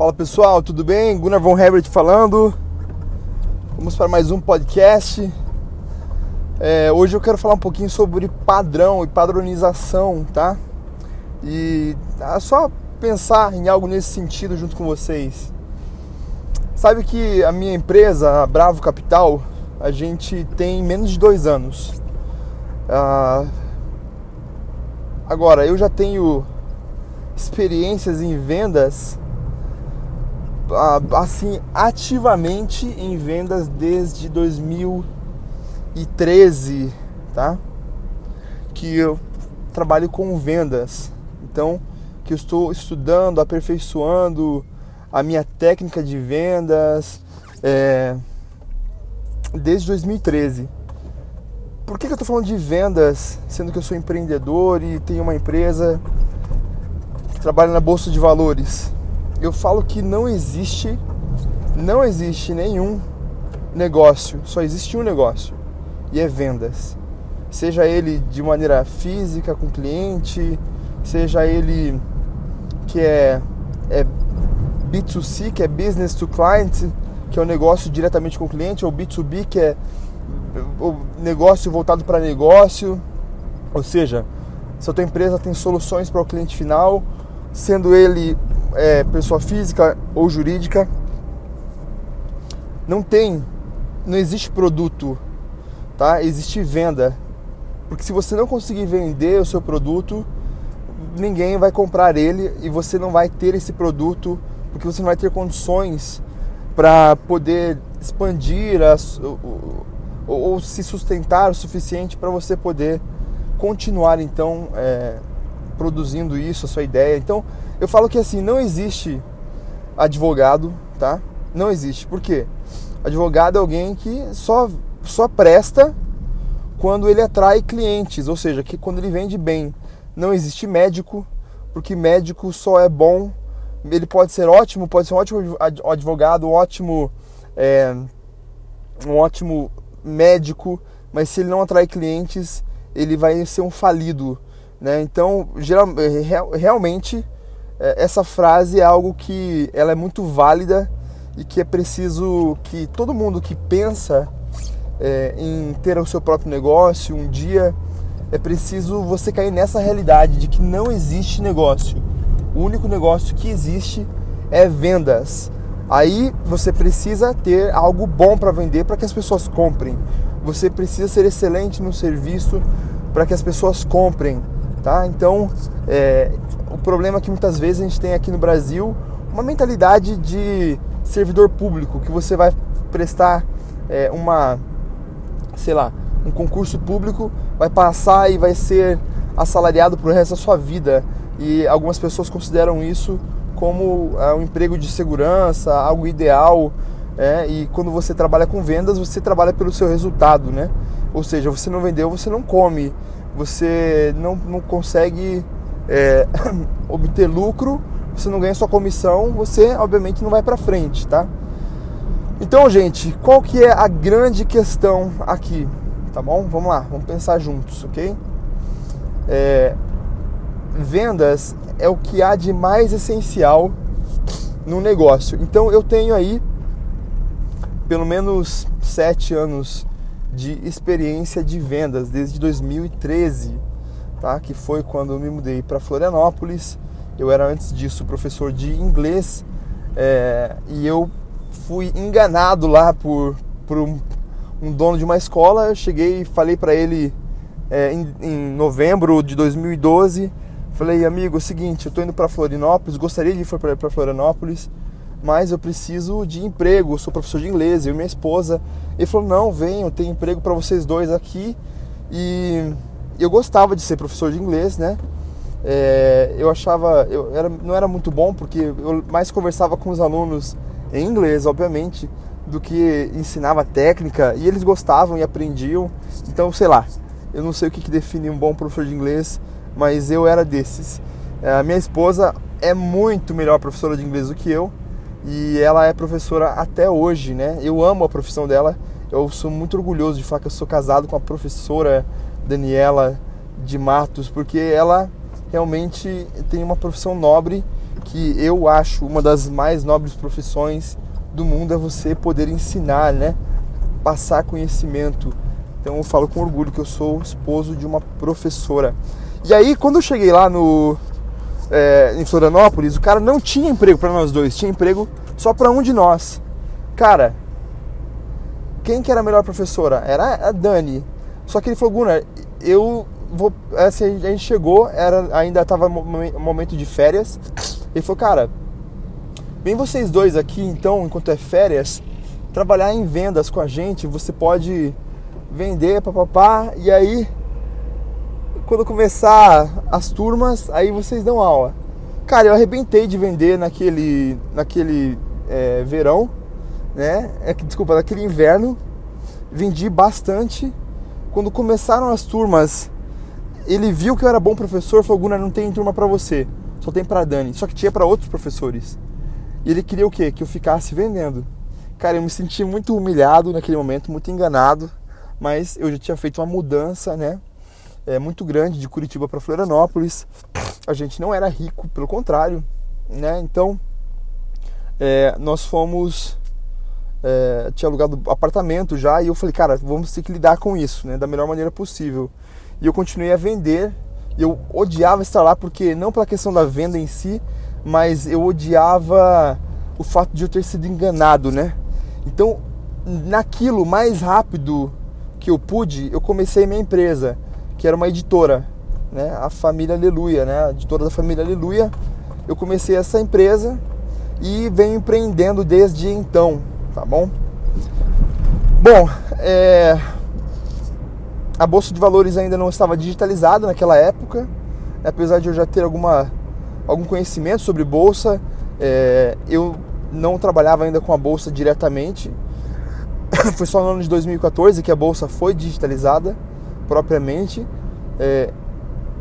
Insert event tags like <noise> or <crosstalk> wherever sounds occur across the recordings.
Fala pessoal, tudo bem? Gunnar von Herbert falando. Vamos para mais um podcast. É, hoje eu quero falar um pouquinho sobre padrão e padronização, tá? E é só pensar em algo nesse sentido junto com vocês. Sabe que a minha empresa, a Bravo Capital, a gente tem menos de dois anos. Ah, agora, eu já tenho experiências em vendas assim ativamente em vendas desde 2013, tá? Que eu trabalho com vendas. Então, que eu estou estudando, aperfeiçoando a minha técnica de vendas é, desde 2013. Por que, que eu estou falando de vendas, sendo que eu sou empreendedor e tenho uma empresa que trabalha na bolsa de valores? Eu falo que não existe, não existe nenhum negócio, só existe um negócio e é vendas. Seja ele de maneira física com cliente, seja ele que é, é B2C, que é business to client, que é o um negócio diretamente com o cliente, ou B2B, que é o negócio voltado para negócio. Ou seja, se a tua empresa tem soluções para o cliente final, sendo ele é, pessoa física ou jurídica, não tem, não existe produto, tá? Existe venda. Porque se você não conseguir vender o seu produto, ninguém vai comprar ele e você não vai ter esse produto porque você não vai ter condições para poder expandir as, ou, ou, ou, se sustentar o suficiente para você poder continuar então é, produzindo isso, a sua ideia. Então eu falo que assim, não existe advogado, tá? Não existe. Por quê? Advogado é alguém que só, só presta quando ele atrai clientes, ou seja, que quando ele vende bem. Não existe médico, porque médico só é bom. Ele pode ser ótimo, pode ser um ótimo advogado, um ótimo, é, um ótimo médico, mas se ele não atrai clientes, ele vai ser um falido. Né? Então, geral, realmente é, essa frase é algo que ela é muito válida e que é preciso que todo mundo que pensa é, em ter o seu próprio negócio um dia é preciso você cair nessa realidade de que não existe negócio. O único negócio que existe é vendas. Aí você precisa ter algo bom para vender para que as pessoas comprem. Você precisa ser excelente no serviço para que as pessoas comprem, tá? Então, é, o problema é que muitas vezes a gente tem aqui no Brasil uma mentalidade de servidor público, que você vai prestar é, uma, sei lá, um concurso público, vai passar e vai ser assalariado pro resto da sua vida. E algumas pessoas consideram isso como é, um emprego de segurança, algo ideal. É, e quando você trabalha com vendas, você trabalha pelo seu resultado, né? Ou seja, você não vendeu, você não come, você não, não consegue é, <coughs> obter lucro, você não ganha sua comissão, você obviamente não vai para frente, tá? Então, gente, qual que é a grande questão aqui, tá bom? Vamos lá, vamos pensar juntos, ok? É, vendas é o que há de mais essencial no negócio. Então, eu tenho aí pelo menos sete anos de experiência de vendas desde 2013 tá? que foi quando eu me mudei para Florianópolis. Eu era antes disso professor de inglês é, e eu fui enganado lá por, por um, um, dono de uma escola. Eu cheguei e falei para ele é, em, em, novembro de 2012. Falei, amigo, é o seguinte, eu estou indo para Florianópolis, gostaria de ir para Florianópolis, mas eu preciso de emprego. Eu sou professor de inglês, eu e minha esposa. Ele falou, não, venho, eu tenho emprego para vocês dois aqui e eu gostava de ser professor de inglês, né? É, eu achava, eu era, não era muito bom porque eu mais conversava com os alunos em inglês, obviamente, do que ensinava técnica e eles gostavam e aprendiam. Então, sei lá, eu não sei o que, que define um bom professor de inglês, mas eu era desses. É, a minha esposa é muito melhor professora de inglês do que eu e ela é professora até hoje, né? Eu amo a profissão dela. Eu sou muito orgulhoso de falar que eu sou casado com a professora Daniela de Matos, porque ela realmente tem uma profissão nobre que eu acho uma das mais nobres profissões do mundo é você poder ensinar, né? Passar conhecimento. Então eu falo com orgulho que eu sou esposo de uma professora. E aí quando eu cheguei lá no é, em Florianópolis, o cara não tinha emprego para nós dois, tinha emprego só para um de nós. Cara, quem que era a melhor professora? Era a Dani. Só que ele falou, Gunnar, eu vou. Assim, a gente chegou, era, ainda estava momento de férias. Ele falou, cara, vem vocês dois aqui então, enquanto é férias, trabalhar em vendas com a gente. Você pode vender, papapá, e aí quando começar as turmas, aí vocês dão aula. Cara, eu arrebentei de vender naquele, naquele é, verão, né? É, desculpa, naquele inverno. Vendi bastante. Quando começaram as turmas, ele viu que eu era bom professor, falou: Gunnar, não tem turma para você, só tem para Dani. Só que tinha para outros professores. E ele queria o quê? Que eu ficasse vendendo. Cara, eu me senti muito humilhado naquele momento, muito enganado, mas eu já tinha feito uma mudança, né? É, muito grande de Curitiba para Florianópolis. A gente não era rico, pelo contrário, né? Então é, nós fomos é, tinha alugado apartamento já e eu falei, cara, vamos ter que lidar com isso, né? Da melhor maneira possível. E eu continuei a vender. E eu odiava estar lá porque não pela questão da venda em si, mas eu odiava o fato de eu ter sido enganado, né? Então, naquilo mais rápido que eu pude, eu comecei minha empresa que era uma editora, né? A família Aleluia, né? A editora da família Aleluia. Eu comecei essa empresa e venho empreendendo desde então, tá bom? Bom, é... a bolsa de valores ainda não estava digitalizada naquela época, apesar de eu já ter alguma algum conhecimento sobre bolsa, é... eu não trabalhava ainda com a bolsa diretamente. <coughs> foi só no ano de 2014 que a bolsa foi digitalizada propriamente. É,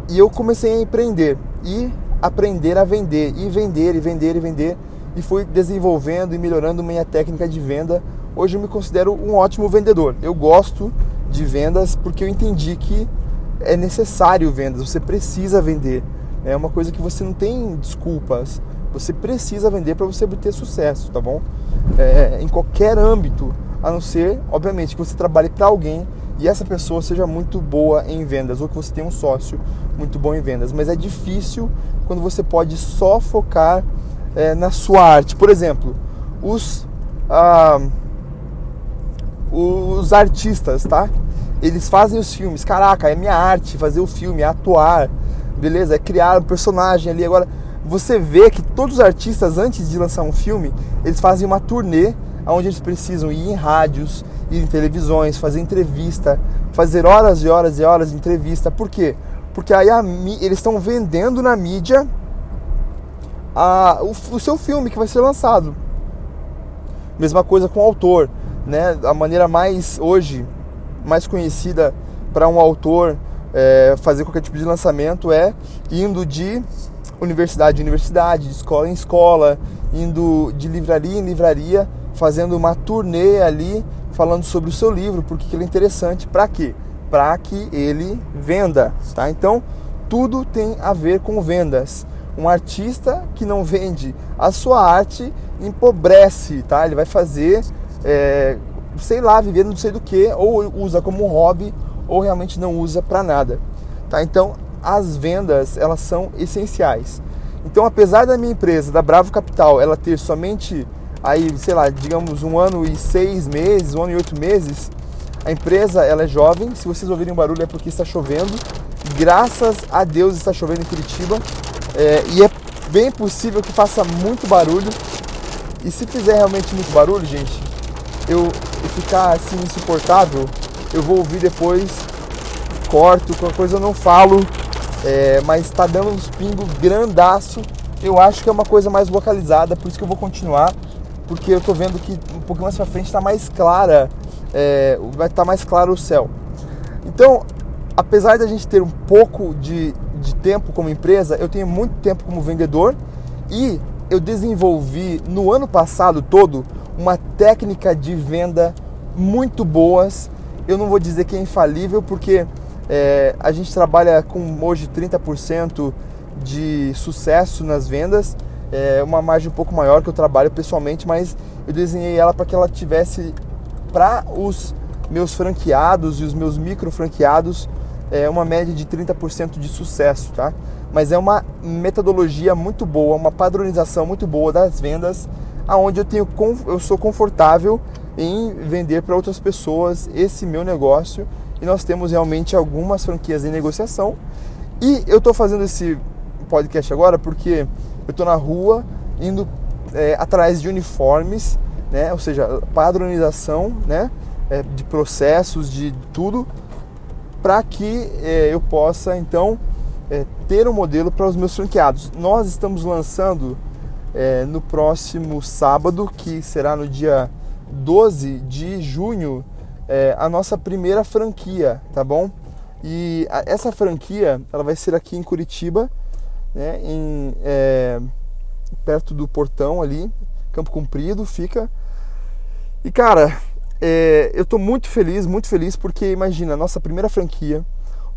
e eu comecei a empreender e aprender a vender, e vender, e vender, e vender. E fui desenvolvendo e melhorando minha técnica de venda. Hoje eu me considero um ótimo vendedor. Eu gosto de vendas porque eu entendi que é necessário vendas, você precisa vender. É uma coisa que você não tem desculpas. Você precisa vender para você obter sucesso, tá bom? É, em qualquer âmbito, a não ser, obviamente, que você trabalhe para alguém e essa pessoa seja muito boa em vendas ou que você tenha um sócio muito bom em vendas. Mas é difícil quando você pode só focar é, na sua arte. Por exemplo, os, ah, os artistas, tá? Eles fazem os filmes. Caraca, é minha arte fazer o filme, é atuar, beleza? É criar um personagem ali. Agora, você vê que todos os artistas, antes de lançar um filme, eles fazem uma turnê onde eles precisam ir em rádios, ir em televisões, fazer entrevista, fazer horas e horas e horas de entrevista. Por quê? Porque aí a, eles estão vendendo na mídia a, o, o, seu filme que vai ser lançado. Mesma coisa com o autor, né? A maneira mais hoje mais conhecida para um autor é, fazer qualquer tipo de lançamento é indo de universidade em universidade, de escola em escola, indo de livraria em livraria, fazendo uma turnê ali falando sobre o seu livro, porque ele é interessante, para quê? Para que ele venda, tá? Então, tudo tem a ver com vendas. Um artista que não vende a sua arte empobrece, tá? Ele vai fazer, é, sei lá, viver não sei do que, ou usa como hobby, ou realmente não usa para nada, tá? Então, as vendas, elas são essenciais. Então, apesar da minha empresa, da Bravo Capital, ela ter somente aí, sei lá, digamos um ano e seis meses, um ano e oito meses, a empresa ela é jovem. Se vocês ouvirem um barulho é porque está chovendo. Graças a Deus está chovendo em Curitiba é, e é bem possível que faça muito barulho. E se fizer realmente muito barulho, gente, eu, eu ficar assim insuportável, eu vou ouvir depois, corto, qualquer coisa eu não falo, é, mas está dando uns pingos grandaço. Eu acho que é uma coisa mais localizada, por isso que eu vou continuar porque eu tô vendo que um pouquinho mais pra frente está mais clara, é, vai estar tá mais claro o céu. Então, apesar da gente ter um pouco de, de tempo como empresa, eu tenho muito tempo como vendedor e eu desenvolvi no ano passado todo uma técnica de venda muito boas. Eu não vou dizer que é infalível, porque é, a gente trabalha com hoje 30% de sucesso nas vendas, é uma margem um pouco maior que eu trabalho pessoalmente, mas eu desenhei ela para que ela tivesse para os meus franqueados e os meus micro franqueados é uma média de 30% de sucesso, tá? Mas é uma metodologia muito boa, uma padronização muito boa das vendas, aonde eu tenho eu sou confortável em vender para outras pessoas esse meu negócio e nós temos realmente algumas franquias em negociação. E eu estou fazendo esse podcast agora porque eu estou na rua indo é, atrás de uniformes, né? Ou seja, padronização, né? É, de processos, de tudo, para que é, eu possa então é, ter um modelo para os meus franqueados. Nós estamos lançando é, no próximo sábado, que será no dia 12 de junho, é, a nossa primeira franquia, tá bom? E a, essa franquia ela vai ser aqui em Curitiba, né, em, é, perto do portão ali, Campo Comprido, fica. E cara, é, eu estou muito feliz, muito feliz porque imagina, nossa primeira franquia,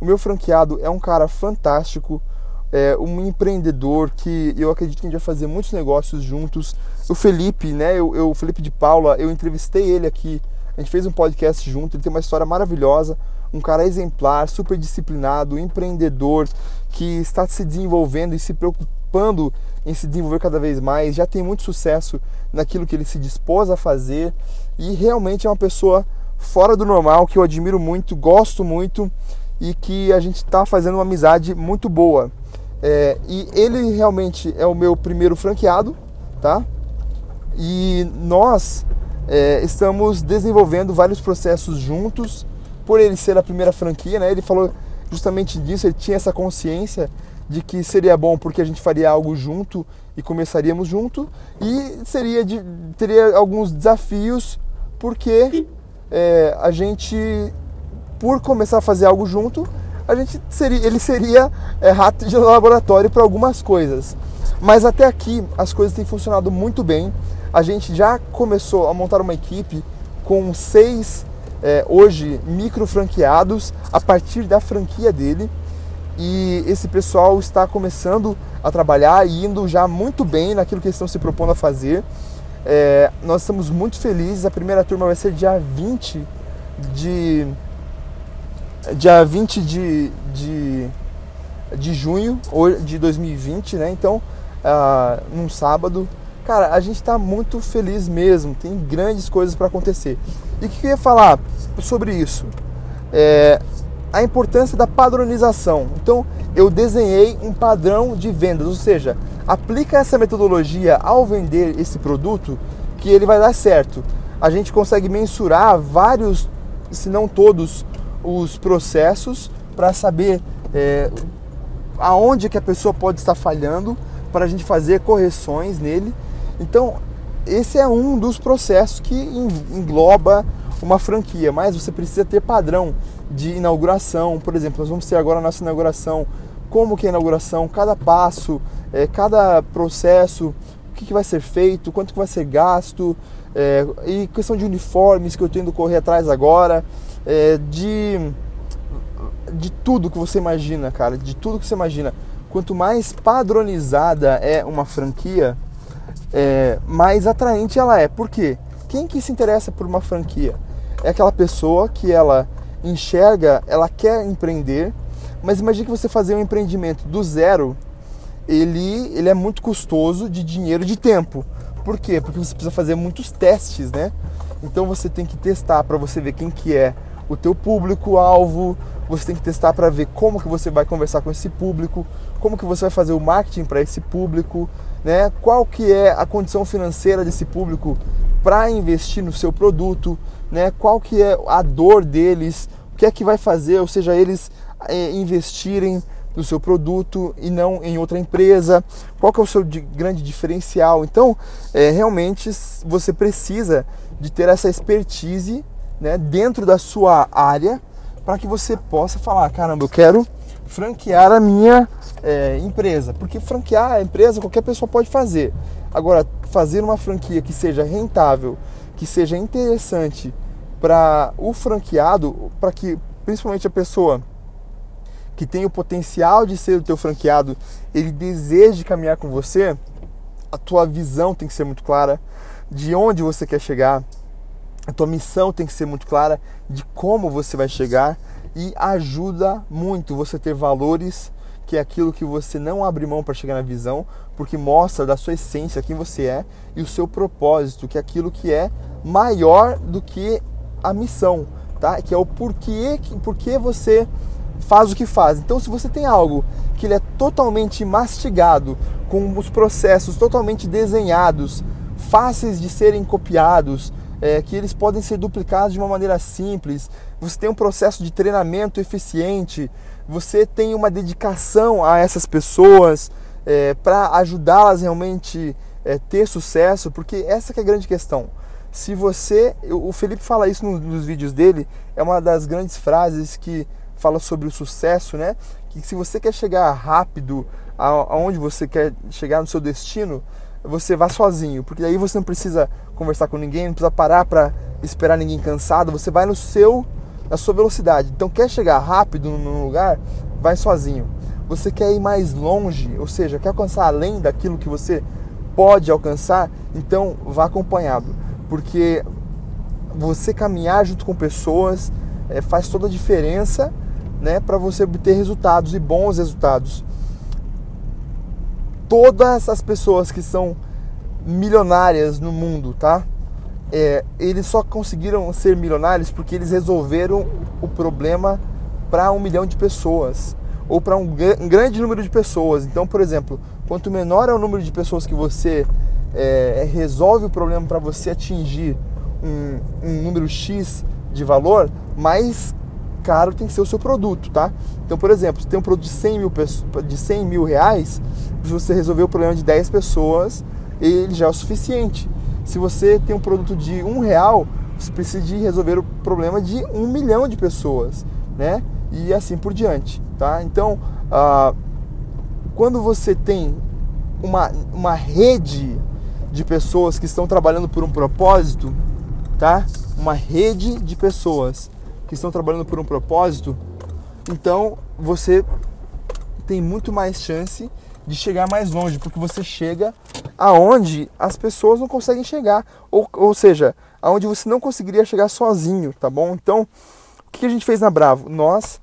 o meu franqueado é um cara fantástico, é um empreendedor que eu acredito que a gente vai fazer muitos negócios juntos. O Felipe, né? Eu, eu, o Felipe de Paula, eu entrevistei ele aqui. A gente fez um podcast junto. Ele tem uma história maravilhosa, um cara exemplar, super disciplinado, empreendedor que está se desenvolvendo e se preocupando em se desenvolver cada vez mais. Já tem muito sucesso naquilo que ele se dispôs a fazer e realmente é uma pessoa fora do normal que eu admiro muito, gosto muito e que a gente está fazendo uma amizade muito boa. É, e ele realmente é o meu primeiro franqueado, tá? E nós é, estamos desenvolvendo vários processos juntos, por ele ser a primeira franquia, né? Ele falou justamente disso, ele tinha essa consciência de que seria bom porque a gente faria algo junto e começaríamos junto e seria de, teria alguns desafios porque é, a gente por começar a fazer algo junto a gente seria, ele seria é, rato de laboratório para algumas coisas. Mas até aqui as coisas têm funcionado muito bem. A gente já começou a montar uma equipe com seis é, hoje micro franqueados a partir da franquia dele. E esse pessoal está começando a trabalhar e indo já muito bem naquilo que eles estão se propondo a fazer. É, nós estamos muito felizes. A primeira turma vai ser dia 20 de dia 20 de, de, de junho de 2020, né? Então, uh, num sábado. Cara, a gente está muito feliz mesmo, tem grandes coisas para acontecer. E o que eu ia falar sobre isso? É, a importância da padronização. Então, eu desenhei um padrão de vendas, ou seja, aplica essa metodologia ao vender esse produto que ele vai dar certo. A gente consegue mensurar vários, se não todos, os processos para saber é, aonde que a pessoa pode estar falhando para a gente fazer correções nele. Então, esse é um dos processos que engloba uma franquia, mas você precisa ter padrão de inauguração. Por exemplo, nós vamos ter agora a nossa inauguração, como que é a inauguração, cada passo, é, cada processo, o que, que, vai ser feito, quanto que vai ser gasto, é, e questão de uniformes que eu tenho que correr atrás agora é, de, de tudo que você imagina, cara, de tudo que você imagina. Quanto mais padronizada é uma franquia, é, mais atraente ela é. Por quê? Quem que se interessa por uma franquia? É aquela pessoa que ela enxerga, ela quer empreender, mas imagine que você fazer um empreendimento do zero, ele, ele é muito custoso de dinheiro, de tempo. Por quê? Porque você precisa fazer muitos testes, né? Então você tem que testar para você ver quem que é o teu público-alvo, você tem que testar para ver como que você vai conversar com esse público, como que você vai fazer o marketing para esse público, né? Qual que é a condição financeira desse público para investir no seu produto, né? Qual que é a dor deles, o que é que vai fazer, ou seja, eles é, investirem no seu produto e não em outra empresa, qual que é o seu grande diferencial. Então, é, realmente você precisa de ter essa expertise né, dentro da sua área para que você possa falar, caramba, eu quero franquear a minha é, empresa, porque franquear a empresa qualquer pessoa pode fazer. Agora, fazer uma franquia que seja rentável, que seja interessante para o franqueado, para que principalmente a pessoa que tem o potencial de ser o teu franqueado, ele deseja caminhar com você, a tua visão tem que ser muito clara de onde você quer chegar, a tua missão tem que ser muito clara de como você vai chegar e ajuda muito você ter valores que é aquilo que você não abre mão para chegar na visão, porque mostra da sua essência quem você é e o seu propósito, que é aquilo que é maior do que a missão, tá? Que é o porquê, porquê você faz o que faz. Então, se você tem algo que ele é totalmente mastigado, com os processos totalmente desenhados, fáceis de serem copiados, é, que eles podem ser duplicados de uma maneira simples, você tem um processo de treinamento eficiente, você tem uma dedicação a essas pessoas é, para ajudá-las realmente é, ter sucesso, porque essa é a grande questão. Se você, o Felipe fala isso nos, nos vídeos dele, é uma das grandes frases que fala sobre o sucesso, né? Que se você quer chegar rápido aonde você quer chegar no seu destino, você vá sozinho, porque aí você não precisa conversar com ninguém, não precisa parar para esperar ninguém cansado, você vai no seu na sua velocidade. Então quer chegar rápido num lugar, vai sozinho. Você quer ir mais longe, ou seja, quer alcançar além daquilo que você pode alcançar, então vá acompanhado, porque você caminhar junto com pessoas é, faz toda a diferença né, para você obter resultados e bons resultados. Todas as pessoas que são milionárias no mundo, tá? É, eles só conseguiram ser milionários porque eles resolveram o problema para um milhão de pessoas ou para um, um, grande número de pessoas. Então, por exemplo, quanto menor é o número de pessoas que você é, resolve o problema para você atingir um, um número X de valor, mais caro tem que ser o seu produto, tá? Então, por exemplo, se tem um produto de 100 mil, de 100 mil reais, se você resolver o problema de 10 pessoas, ele já é o suficiente. Se você tem um produto de um real, você precisa de resolver o problema de um milhão de pessoas, né? E assim por diante, tá? Então, ah, quando você tem uma, uma rede de pessoas que estão trabalhando por um propósito, tá? Uma rede de pessoas que estão trabalhando por um propósito, então você tem muito mais chance de chegar mais longe, porque você chega aonde as pessoas não conseguem chegar, ou, ou seja, aonde você não conseguiria chegar sozinho, tá bom? Então, o que a gente fez na Bravo? Nós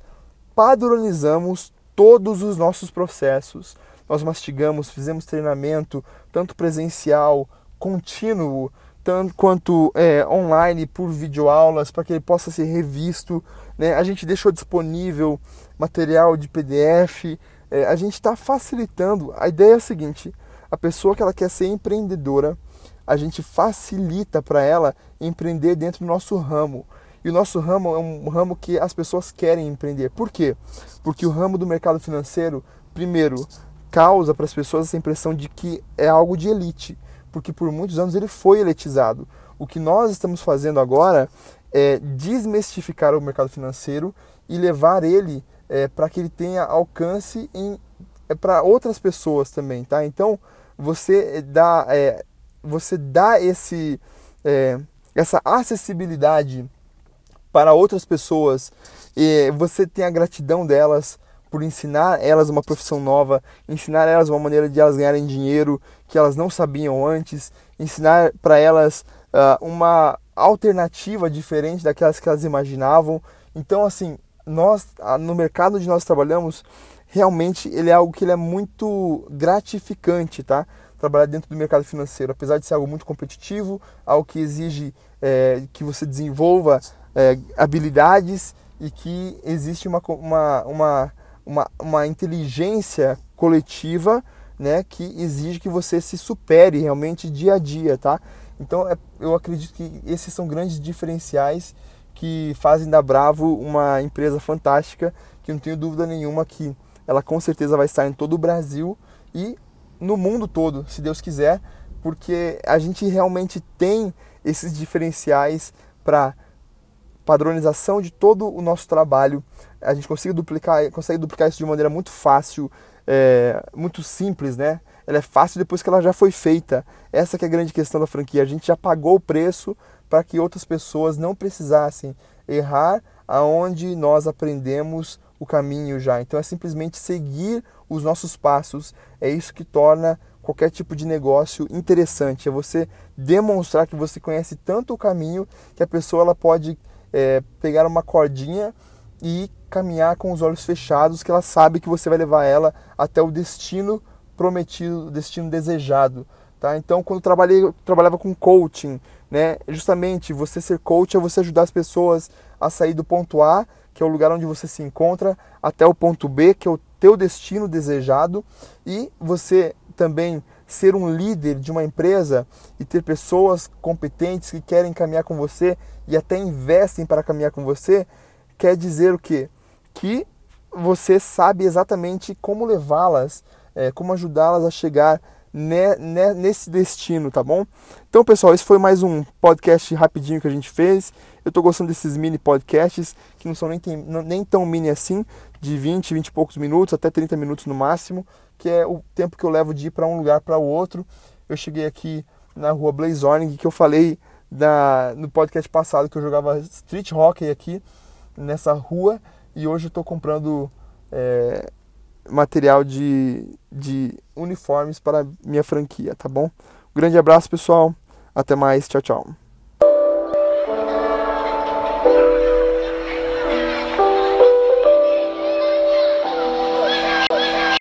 padronizamos todos os nossos processos, nós mastigamos, fizemos treinamento, tanto presencial, contínuo, tanto quanto é, online por videoaulas para que ele possa ser revisto. Né? A gente deixou disponível material de PDF. É, a gente está facilitando. A ideia é a seguinte: a pessoa que ela quer ser empreendedora, a gente facilita para ela empreender dentro do nosso ramo. E o nosso ramo é um ramo que as pessoas querem empreender. Por quê? Porque o ramo do mercado financeiro, primeiro, causa para as pessoas essa impressão de que é algo de elite porque por muitos anos ele foi elitizado. O que nós estamos fazendo agora é desmistificar o mercado financeiro e levar ele é, para que ele tenha alcance é, para outras pessoas também, tá? Então você dá, é, você dá esse, essa acessibilidade para outras pessoas e você tem a gratidão delas por ensinar elas uma profissão nova, ensinar elas uma maneira de elas ganharem dinheiro que elas não sabiam antes, ensinar para elas uh, uma alternativa diferente daquelas que elas imaginavam. Então, assim, nós ah, no mercado onde nós trabalhamos, realmente ele é algo que ele é muito gratificante, tá? Trabalhar dentro do mercado financeiro, apesar de ser algo muito competitivo, algo que exige é, que você desenvolva é, habilidades e que existe uma, uma, uma uma, uma inteligência coletiva né, que exige que você se supere realmente dia a dia, tá? Então é, eu acredito que esses são grandes diferenciais que fazem da Bravo uma empresa fantástica, que não tenho dúvida nenhuma que ela com certeza vai estar em todo o Brasil e no mundo todo, se Deus quiser, porque a gente realmente tem esses diferenciais para padronização de todo o nosso trabalho. A gente consegue duplicar, consegue duplicar isso de maneira muito fácil, é, muito simples, né? Ela é fácil depois que ela já foi feita. Essa é a grande questão da franquia. A gente já pagou o preço para que outras pessoas não precisassem errar aonde nós aprendemos o caminho já. Então é simplesmente seguir os nossos passos. É isso que torna qualquer tipo de negócio interessante. É você demonstrar que você conhece tanto o caminho que a pessoa ela pode é, pegar uma cordinha e caminhar com os olhos fechados, que ela sabe que você vai levar ela até o destino prometido, o destino desejado. Tá? Então, quando eu trabalhei, eu trabalhava com coaching, né? Justamente você ser coach é você ajudar as pessoas a sair do ponto A, que é o lugar onde você se encontra, até o ponto B, que é o teu destino desejado, e você também ser um líder de uma empresa e ter pessoas competentes que querem caminhar com você e até investem para caminhar com você, quer dizer o quê? Que você sabe exatamente como levá-las, é, como ajudá-las a chegar ne, ne, nesse destino, tá bom? Então, pessoal, esse foi mais um podcast rapidinho que a gente fez. Eu tô gostando desses mini podcasts, que não são nem, nem tão mini assim, de 20, 20 e poucos minutos, até 30 minutos no máximo, que é o tempo que eu levo de ir para um lugar para o outro. Eu cheguei aqui na rua Blazorning, que eu falei da, no podcast passado que eu jogava street hockey aqui nessa rua e hoje eu estou comprando é, material de, de uniformes para minha franquia, tá bom? Um grande abraço, pessoal. Até mais. Tchau, tchau.